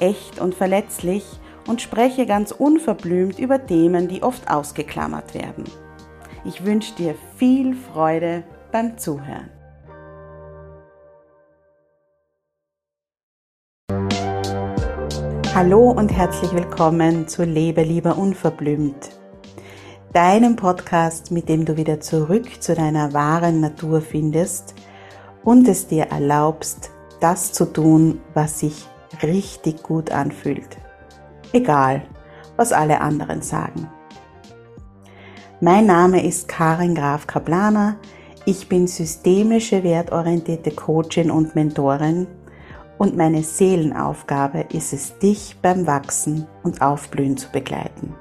echt und verletzlich und spreche ganz unverblümt über Themen, die oft ausgeklammert werden. Ich wünsche dir viel Freude beim Zuhören. Hallo und herzlich willkommen zu Lebe lieber unverblümt, deinem Podcast, mit dem du wieder zurück zu deiner wahren Natur findest und es dir erlaubst, das zu tun, was sich richtig gut anfühlt. Egal, was alle anderen sagen. Mein Name ist Karin Graf Kaplaner. Ich bin systemische wertorientierte Coachin und Mentorin und meine Seelenaufgabe ist es, dich beim Wachsen und Aufblühen zu begleiten.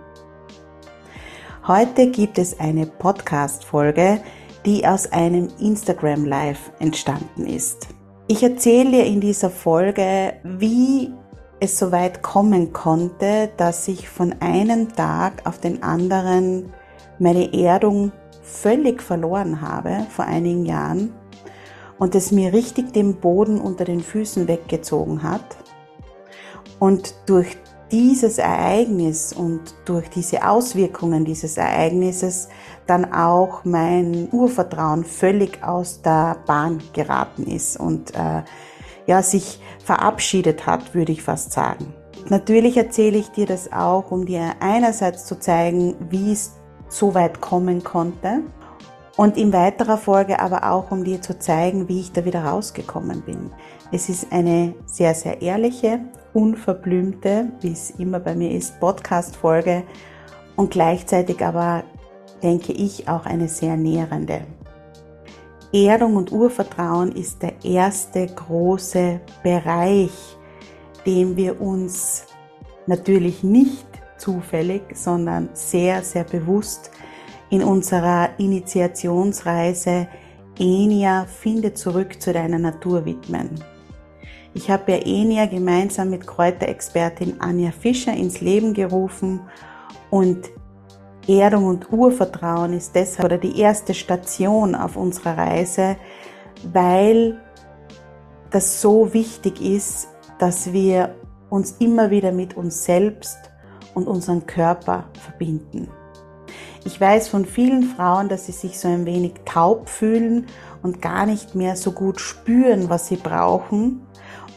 Heute gibt es eine Podcast-Folge, die aus einem Instagram Live entstanden ist. Ich erzähle dir in dieser Folge, wie es so weit kommen konnte, dass ich von einem Tag auf den anderen meine Erdung völlig verloren habe vor einigen Jahren und es mir richtig den Boden unter den Füßen weggezogen hat. Und durch dieses Ereignis und durch diese Auswirkungen dieses Ereignisses dann auch mein Urvertrauen völlig aus der Bahn geraten ist und äh, ja, sich verabschiedet hat, würde ich fast sagen. Natürlich erzähle ich dir das auch, um dir einerseits zu zeigen, wie es so weit kommen konnte und in weiterer Folge aber auch, um dir zu zeigen, wie ich da wieder rausgekommen bin. Es ist eine sehr, sehr ehrliche, unverblümte, wie es immer bei mir ist, Podcast-Folge und gleichzeitig aber, denke ich, auch eine sehr nährende. Erdung und Urvertrauen ist der erste große Bereich, dem wir uns natürlich nicht zufällig, sondern sehr, sehr bewusst in unserer Initiationsreise Enia Finde zurück zu deiner Natur widmen. Ich habe ja Enia gemeinsam mit Kräuterexpertin Anja Fischer ins Leben gerufen und Erdung und Urvertrauen ist deshalb oder die erste Station auf unserer Reise, weil das so wichtig ist, dass wir uns immer wieder mit uns selbst und unserem Körper verbinden. Ich weiß von vielen Frauen, dass sie sich so ein wenig taub fühlen und gar nicht mehr so gut spüren, was sie brauchen.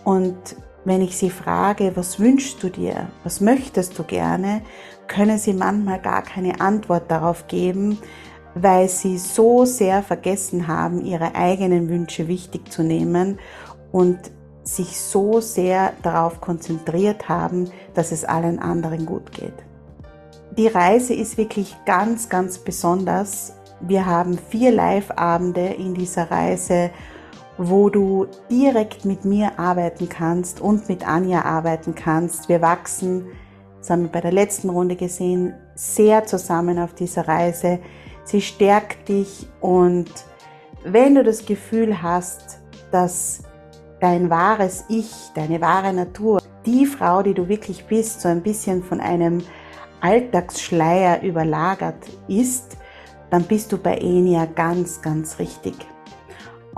Und wenn ich sie frage, was wünschst du dir, was möchtest du gerne, können sie manchmal gar keine Antwort darauf geben, weil sie so sehr vergessen haben, ihre eigenen Wünsche wichtig zu nehmen und sich so sehr darauf konzentriert haben, dass es allen anderen gut geht. Die Reise ist wirklich ganz, ganz besonders. Wir haben vier Live-Abende in dieser Reise, wo du direkt mit mir arbeiten kannst und mit Anja arbeiten kannst. Wir wachsen, das haben wir bei der letzten Runde gesehen, sehr zusammen auf dieser Reise. Sie stärkt dich und wenn du das Gefühl hast, dass dein wahres Ich, deine wahre Natur, die Frau, die du wirklich bist, so ein bisschen von einem Alltagsschleier überlagert ist, dann bist du bei Enia ganz, ganz richtig.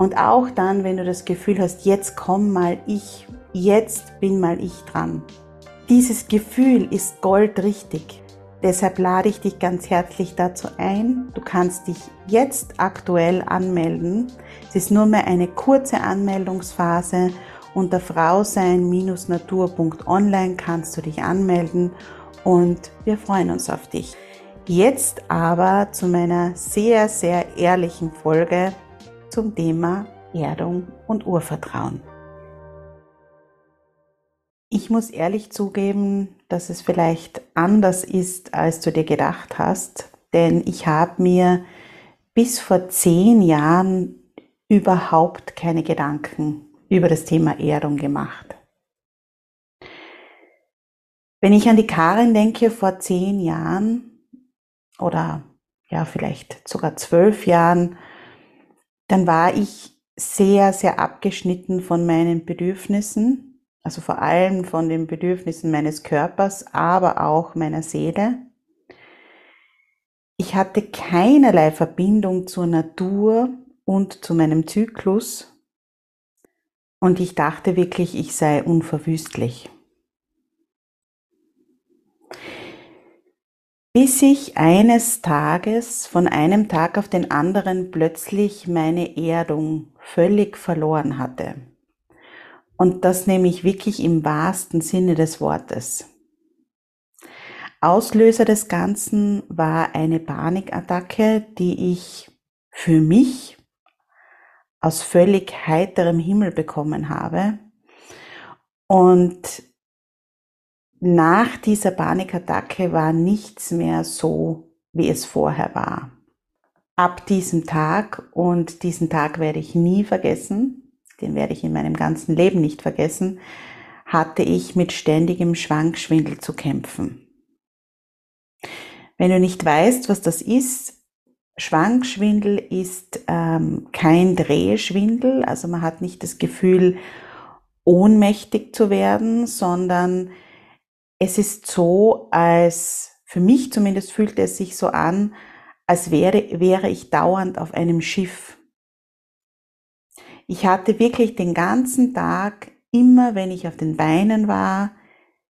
Und auch dann, wenn du das Gefühl hast, jetzt komm mal ich, jetzt bin mal ich dran. Dieses Gefühl ist goldrichtig. Deshalb lade ich dich ganz herzlich dazu ein. Du kannst dich jetzt aktuell anmelden. Es ist nur mehr eine kurze Anmeldungsphase. Unter frausein-natur.online kannst du dich anmelden und wir freuen uns auf dich. Jetzt aber zu meiner sehr, sehr ehrlichen Folge zum Thema Erdung und Urvertrauen. Ich muss ehrlich zugeben, dass es vielleicht anders ist, als du dir gedacht hast, denn ich habe mir bis vor zehn Jahren überhaupt keine Gedanken über das Thema Erdung gemacht. Wenn ich an die Karin denke vor zehn Jahren oder ja vielleicht sogar zwölf Jahren, dann war ich sehr, sehr abgeschnitten von meinen Bedürfnissen also vor allem von den Bedürfnissen meines Körpers, aber auch meiner Seele. Ich hatte keinerlei Verbindung zur Natur und zu meinem Zyklus und ich dachte wirklich, ich sei unverwüstlich. Bis ich eines Tages von einem Tag auf den anderen plötzlich meine Erdung völlig verloren hatte. Und das nehme ich wirklich im wahrsten Sinne des Wortes. Auslöser des Ganzen war eine Panikattacke, die ich für mich aus völlig heiterem Himmel bekommen habe. Und nach dieser Panikattacke war nichts mehr so, wie es vorher war. Ab diesem Tag, und diesen Tag werde ich nie vergessen, den werde ich in meinem ganzen Leben nicht vergessen, hatte ich mit ständigem Schwankschwindel zu kämpfen. Wenn du nicht weißt, was das ist, Schwankschwindel ist ähm, kein Drehschwindel, also man hat nicht das Gefühl, ohnmächtig zu werden, sondern es ist so, als für mich zumindest fühlt es sich so an, als wäre, wäre ich dauernd auf einem Schiff. Ich hatte wirklich den ganzen Tag, immer wenn ich auf den Beinen war,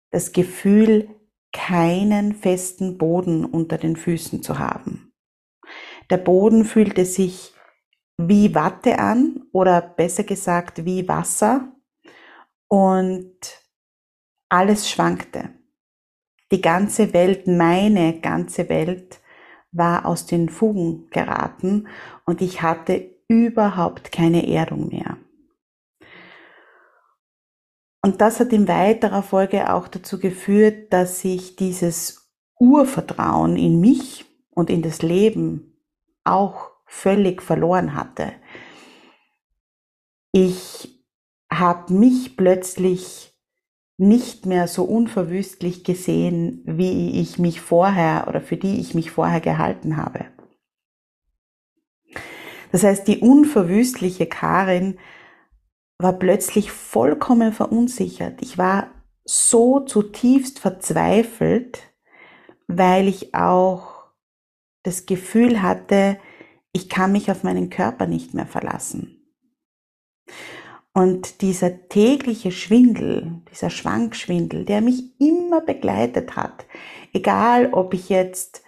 das Gefühl, keinen festen Boden unter den Füßen zu haben. Der Boden fühlte sich wie Watte an oder besser gesagt wie Wasser und alles schwankte. Die ganze Welt, meine ganze Welt war aus den Fugen geraten und ich hatte überhaupt keine Erdung mehr. Und das hat in weiterer Folge auch dazu geführt, dass ich dieses Urvertrauen in mich und in das Leben auch völlig verloren hatte. Ich habe mich plötzlich nicht mehr so unverwüstlich gesehen, wie ich mich vorher oder für die ich mich vorher gehalten habe. Das heißt, die unverwüstliche Karin war plötzlich vollkommen verunsichert. Ich war so zutiefst verzweifelt, weil ich auch das Gefühl hatte, ich kann mich auf meinen Körper nicht mehr verlassen. Und dieser tägliche Schwindel, dieser Schwankschwindel, der mich immer begleitet hat, egal ob ich jetzt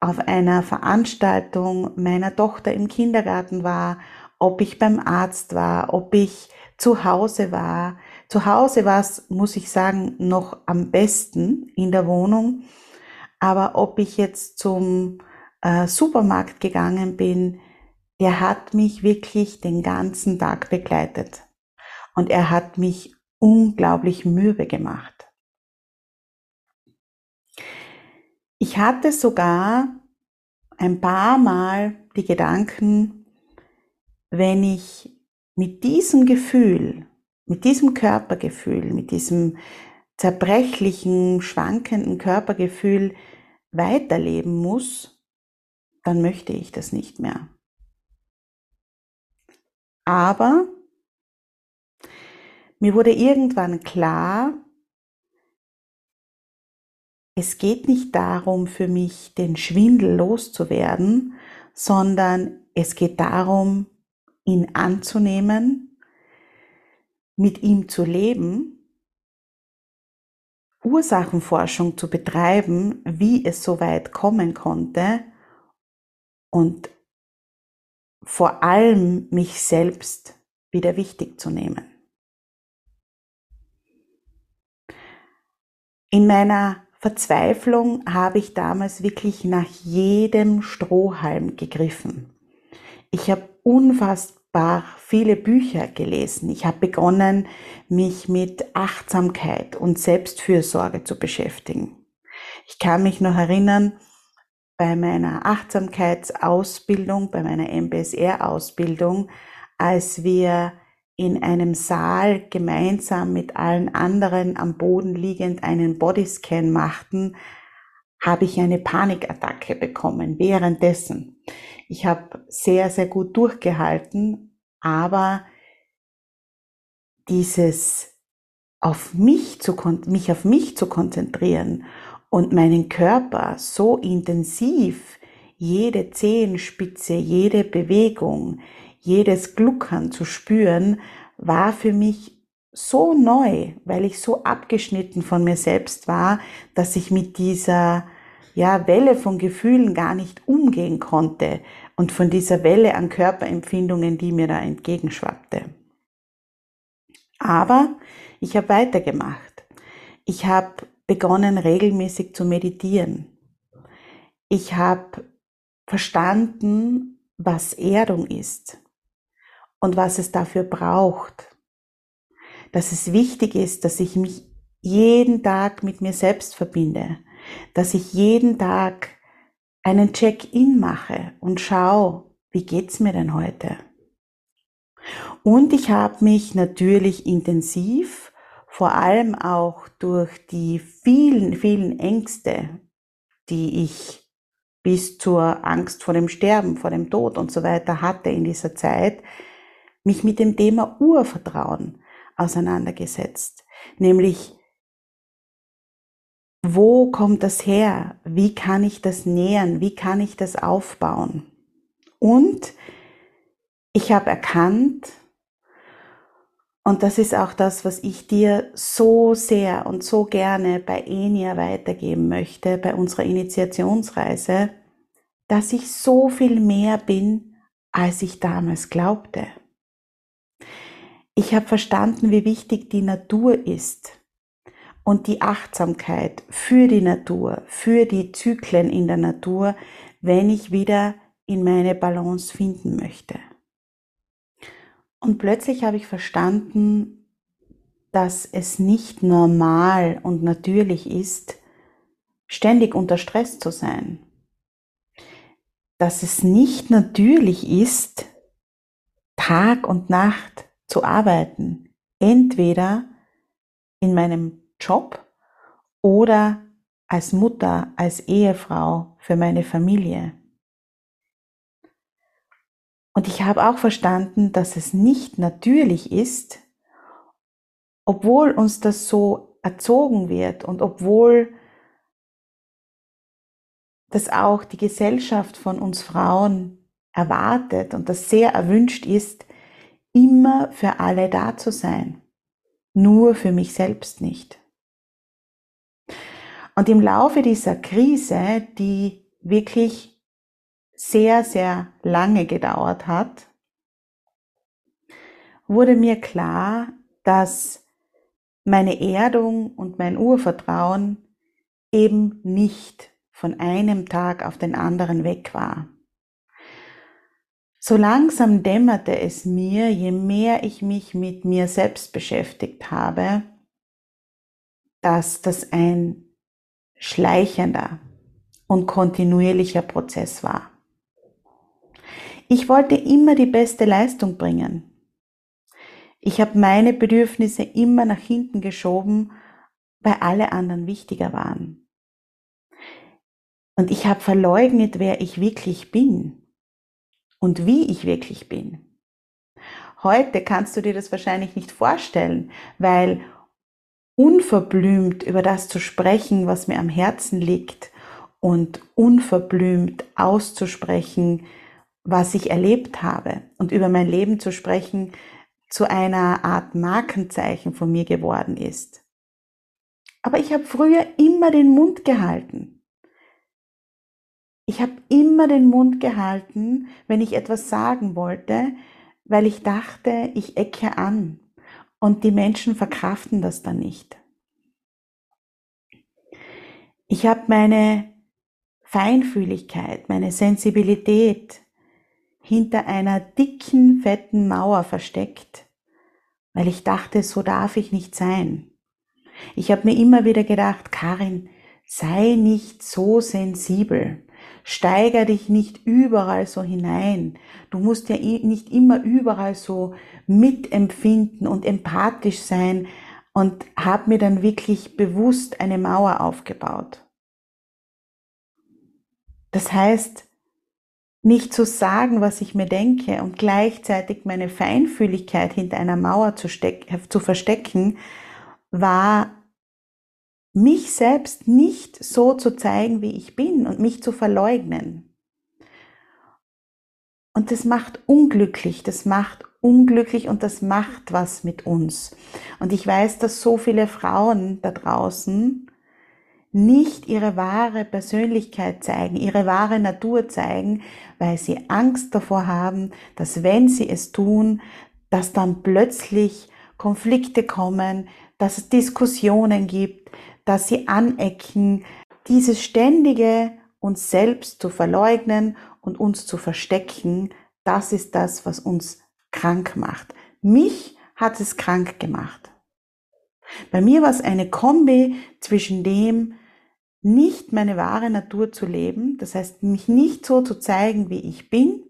auf einer Veranstaltung meiner Tochter im Kindergarten war, ob ich beim Arzt war, ob ich zu Hause war. Zu Hause war es, muss ich sagen, noch am besten in der Wohnung. Aber ob ich jetzt zum äh, Supermarkt gegangen bin, der hat mich wirklich den ganzen Tag begleitet. Und er hat mich unglaublich müde gemacht. Ich hatte sogar ein paar Mal die Gedanken, wenn ich mit diesem Gefühl, mit diesem Körpergefühl, mit diesem zerbrechlichen, schwankenden Körpergefühl weiterleben muss, dann möchte ich das nicht mehr. Aber mir wurde irgendwann klar, es geht nicht darum für mich, den Schwindel loszuwerden, sondern es geht darum, ihn anzunehmen, mit ihm zu leben, Ursachenforschung zu betreiben, wie es so weit kommen konnte und vor allem mich selbst wieder wichtig zu nehmen. In meiner Verzweiflung habe ich damals wirklich nach jedem Strohhalm gegriffen. Ich habe unfassbar viele Bücher gelesen. Ich habe begonnen, mich mit Achtsamkeit und Selbstfürsorge zu beschäftigen. Ich kann mich noch erinnern, bei meiner Achtsamkeitsausbildung, bei meiner MBSR-Ausbildung, als wir in einem Saal gemeinsam mit allen anderen am Boden liegend einen Bodyscan machten, habe ich eine Panikattacke bekommen währenddessen. Ich habe sehr, sehr gut durchgehalten, aber dieses auf mich zu, mich auf mich zu konzentrieren und meinen Körper so intensiv jede Zehenspitze, jede Bewegung, jedes Gluckern zu spüren, war für mich so neu, weil ich so abgeschnitten von mir selbst war, dass ich mit dieser ja, Welle von Gefühlen gar nicht umgehen konnte und von dieser Welle an Körperempfindungen, die mir da entgegenschwappte. Aber ich habe weitergemacht. Ich habe begonnen, regelmäßig zu meditieren. Ich habe verstanden, was Erdung ist und was es dafür braucht. Dass es wichtig ist, dass ich mich jeden Tag mit mir selbst verbinde, dass ich jeden Tag einen Check-in mache und schaue, wie geht's mir denn heute? Und ich habe mich natürlich intensiv, vor allem auch durch die vielen, vielen Ängste, die ich bis zur Angst vor dem Sterben, vor dem Tod und so weiter hatte in dieser Zeit, mich mit dem Thema Urvertrauen auseinandergesetzt, nämlich wo kommt das her? Wie kann ich das nähern? Wie kann ich das aufbauen? Und ich habe erkannt, und das ist auch das, was ich dir so sehr und so gerne bei Enia weitergeben möchte, bei unserer Initiationsreise, dass ich so viel mehr bin, als ich damals glaubte. Ich habe verstanden, wie wichtig die Natur ist und die Achtsamkeit für die Natur, für die Zyklen in der Natur, wenn ich wieder in meine Balance finden möchte. Und plötzlich habe ich verstanden, dass es nicht normal und natürlich ist, ständig unter Stress zu sein. Dass es nicht natürlich ist, Tag und Nacht zu arbeiten. Entweder in meinem Job oder als Mutter, als Ehefrau für meine Familie. Und ich habe auch verstanden, dass es nicht natürlich ist, obwohl uns das so erzogen wird und obwohl das auch die Gesellschaft von uns Frauen erwartet und das sehr erwünscht ist, immer für alle da zu sein, nur für mich selbst nicht. Und im Laufe dieser Krise, die wirklich sehr, sehr lange gedauert hat, wurde mir klar, dass meine Erdung und mein Urvertrauen eben nicht von einem Tag auf den anderen weg war. So langsam dämmerte es mir, je mehr ich mich mit mir selbst beschäftigt habe, dass das ein schleichender und kontinuierlicher Prozess war. Ich wollte immer die beste Leistung bringen. Ich habe meine Bedürfnisse immer nach hinten geschoben, weil alle anderen wichtiger waren. Und ich habe verleugnet, wer ich wirklich bin und wie ich wirklich bin. Heute kannst du dir das wahrscheinlich nicht vorstellen, weil unverblümt über das zu sprechen, was mir am Herzen liegt und unverblümt auszusprechen, was ich erlebt habe und über mein Leben zu sprechen, zu einer Art Markenzeichen von mir geworden ist. Aber ich habe früher immer den Mund gehalten. Ich habe immer den Mund gehalten, wenn ich etwas sagen wollte, weil ich dachte, ich ecke an und die Menschen verkraften das dann nicht. Ich habe meine Feinfühligkeit, meine Sensibilität hinter einer dicken, fetten Mauer versteckt, weil ich dachte, so darf ich nicht sein. Ich habe mir immer wieder gedacht, Karin, sei nicht so sensibel. Steiger dich nicht überall so hinein. Du musst ja nicht immer überall so mitempfinden und empathisch sein und habe mir dann wirklich bewusst eine Mauer aufgebaut. Das heißt, nicht zu sagen, was ich mir denke und gleichzeitig meine Feinfühligkeit hinter einer Mauer zu, zu verstecken, war mich selbst nicht so zu zeigen, wie ich bin und mich zu verleugnen. Und das macht unglücklich, das macht unglücklich und das macht was mit uns. Und ich weiß, dass so viele Frauen da draußen nicht ihre wahre Persönlichkeit zeigen, ihre wahre Natur zeigen, weil sie Angst davor haben, dass wenn sie es tun, dass dann plötzlich Konflikte kommen, dass es Diskussionen gibt, dass sie anecken, dieses ständige uns selbst zu verleugnen und uns zu verstecken, das ist das, was uns krank macht. Mich hat es krank gemacht. Bei mir war es eine Kombi zwischen dem, nicht meine wahre Natur zu leben, das heißt mich nicht so zu zeigen, wie ich bin,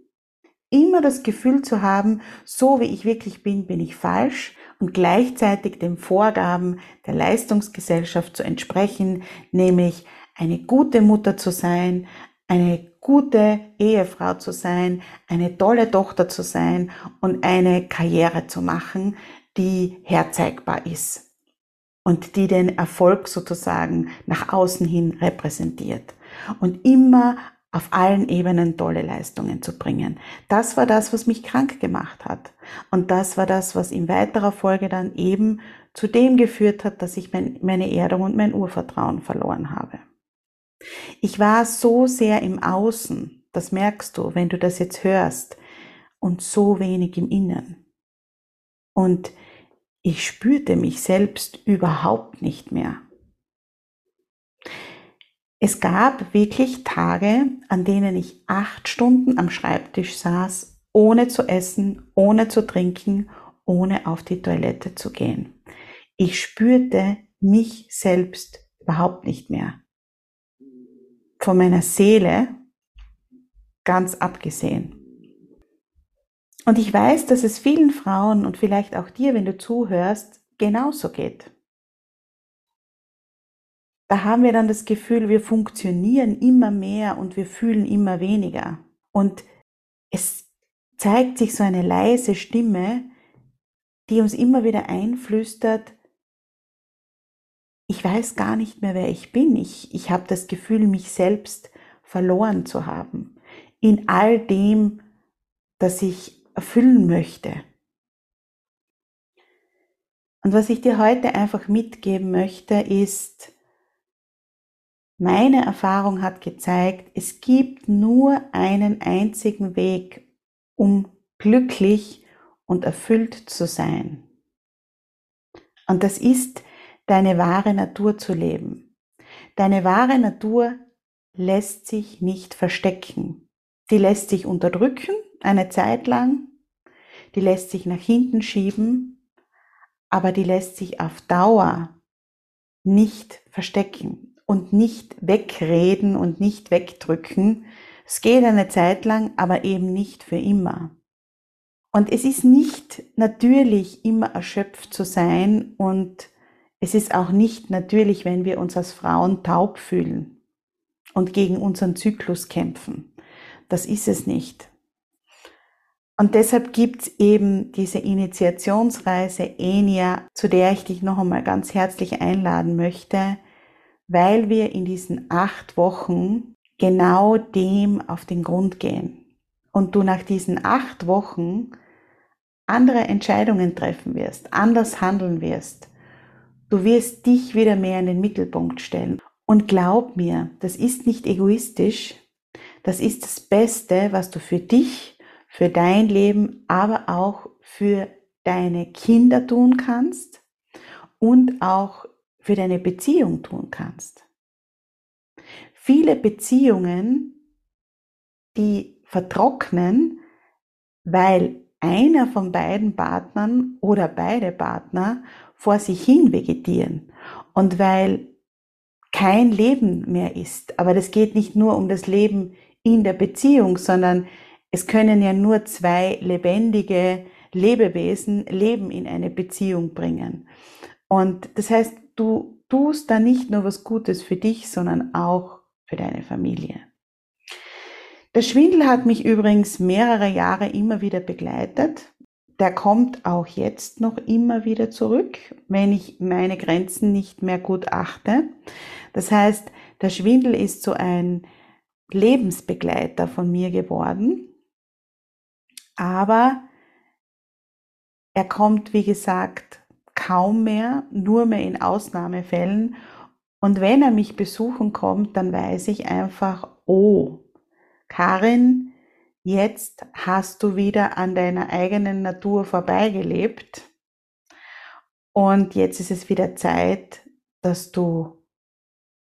immer das Gefühl zu haben, so wie ich wirklich bin, bin ich falsch und gleichzeitig den Vorgaben der Leistungsgesellschaft zu entsprechen, nämlich eine gute Mutter zu sein, eine gute Ehefrau zu sein, eine tolle Tochter zu sein und eine Karriere zu machen, die herzeigbar ist und die den Erfolg sozusagen nach außen hin repräsentiert. Und immer auf allen Ebenen tolle Leistungen zu bringen. Das war das, was mich krank gemacht hat. Und das war das, was in weiterer Folge dann eben zu dem geführt hat, dass ich mein, meine Erdung und mein Urvertrauen verloren habe. Ich war so sehr im Außen, das merkst du, wenn du das jetzt hörst, und so wenig im Innen. Und ich spürte mich selbst überhaupt nicht mehr. Es gab wirklich Tage, an denen ich acht Stunden am Schreibtisch saß, ohne zu essen, ohne zu trinken, ohne auf die Toilette zu gehen. Ich spürte mich selbst überhaupt nicht mehr. Von meiner Seele ganz abgesehen. Und ich weiß, dass es vielen Frauen und vielleicht auch dir, wenn du zuhörst, genauso geht da haben wir dann das Gefühl, wir funktionieren immer mehr und wir fühlen immer weniger. Und es zeigt sich so eine leise Stimme, die uns immer wieder einflüstert, ich weiß gar nicht mehr, wer ich bin. Ich, ich habe das Gefühl, mich selbst verloren zu haben. In all dem, das ich erfüllen möchte. Und was ich dir heute einfach mitgeben möchte, ist, meine Erfahrung hat gezeigt, es gibt nur einen einzigen Weg, um glücklich und erfüllt zu sein. Und das ist, deine wahre Natur zu leben. Deine wahre Natur lässt sich nicht verstecken. Die lässt sich unterdrücken eine Zeit lang, die lässt sich nach hinten schieben, aber die lässt sich auf Dauer nicht verstecken und nicht wegreden und nicht wegdrücken. Es geht eine Zeit lang, aber eben nicht für immer. Und es ist nicht natürlich, immer erschöpft zu sein und es ist auch nicht natürlich, wenn wir uns als Frauen taub fühlen und gegen unseren Zyklus kämpfen. Das ist es nicht. Und deshalb gibt's eben diese Initiationsreise ENIA, zu der ich dich noch einmal ganz herzlich einladen möchte, weil wir in diesen acht Wochen genau dem auf den Grund gehen. Und du nach diesen acht Wochen andere Entscheidungen treffen wirst, anders handeln wirst. Du wirst dich wieder mehr in den Mittelpunkt stellen. Und glaub mir, das ist nicht egoistisch. Das ist das Beste, was du für dich, für dein Leben, aber auch für deine Kinder tun kannst und auch für deine Beziehung tun kannst. viele Beziehungen, die vertrocknen, weil einer von beiden Partnern oder beide Partner vor sich hin vegetieren und weil kein Leben mehr ist. Aber das geht nicht nur um das Leben in der Beziehung, sondern es können ja nur zwei lebendige Lebewesen Leben in eine Beziehung bringen. Und das heißt, du tust da nicht nur was Gutes für dich, sondern auch für deine Familie. Der Schwindel hat mich übrigens mehrere Jahre immer wieder begleitet. Der kommt auch jetzt noch immer wieder zurück, wenn ich meine Grenzen nicht mehr gut achte. Das heißt, der Schwindel ist so ein Lebensbegleiter von mir geworden. Aber er kommt, wie gesagt, kaum mehr, nur mehr in Ausnahmefällen. Und wenn er mich besuchen kommt, dann weiß ich einfach, oh, Karin, jetzt hast du wieder an deiner eigenen Natur vorbeigelebt. Und jetzt ist es wieder Zeit, dass du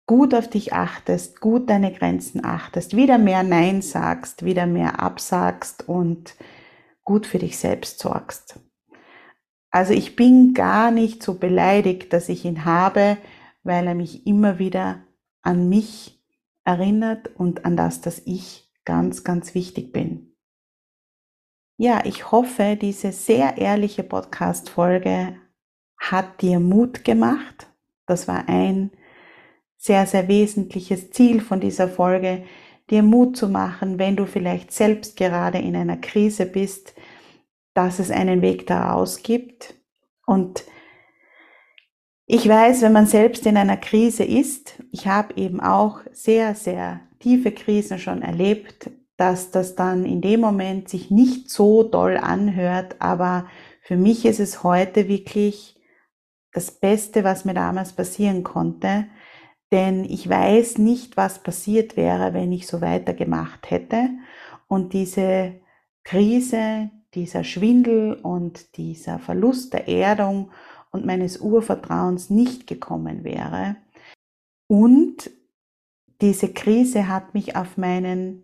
gut auf dich achtest, gut deine Grenzen achtest, wieder mehr Nein sagst, wieder mehr absagst und gut für dich selbst sorgst. Also ich bin gar nicht so beleidigt, dass ich ihn habe, weil er mich immer wieder an mich erinnert und an das, dass ich ganz, ganz wichtig bin. Ja, ich hoffe, diese sehr ehrliche Podcast-Folge hat dir Mut gemacht. Das war ein sehr, sehr wesentliches Ziel von dieser Folge, dir Mut zu machen, wenn du vielleicht selbst gerade in einer Krise bist, dass es einen Weg daraus gibt. Und ich weiß, wenn man selbst in einer Krise ist, ich habe eben auch sehr, sehr tiefe Krisen schon erlebt, dass das dann in dem Moment sich nicht so doll anhört, aber für mich ist es heute wirklich das Beste, was mir damals passieren konnte, denn ich weiß nicht, was passiert wäre, wenn ich so weitergemacht hätte. Und diese Krise, dieser Schwindel und dieser Verlust der Erdung und meines Urvertrauens nicht gekommen wäre. Und diese Krise hat mich auf meinen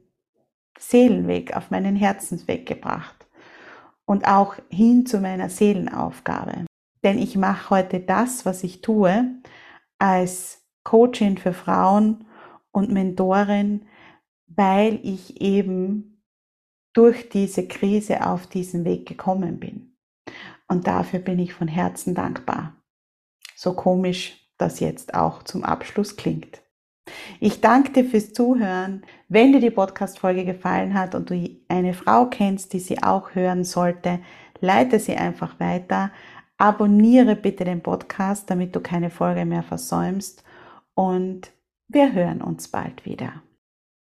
Seelenweg, auf meinen Herzensweg gebracht und auch hin zu meiner Seelenaufgabe. Denn ich mache heute das, was ich tue, als Coachin für Frauen und Mentorin, weil ich eben durch diese Krise auf diesen Weg gekommen bin. Und dafür bin ich von Herzen dankbar. So komisch das jetzt auch zum Abschluss klingt. Ich danke dir fürs Zuhören. Wenn dir die Podcast-Folge gefallen hat und du eine Frau kennst, die sie auch hören sollte, leite sie einfach weiter. Abonniere bitte den Podcast, damit du keine Folge mehr versäumst. Und wir hören uns bald wieder.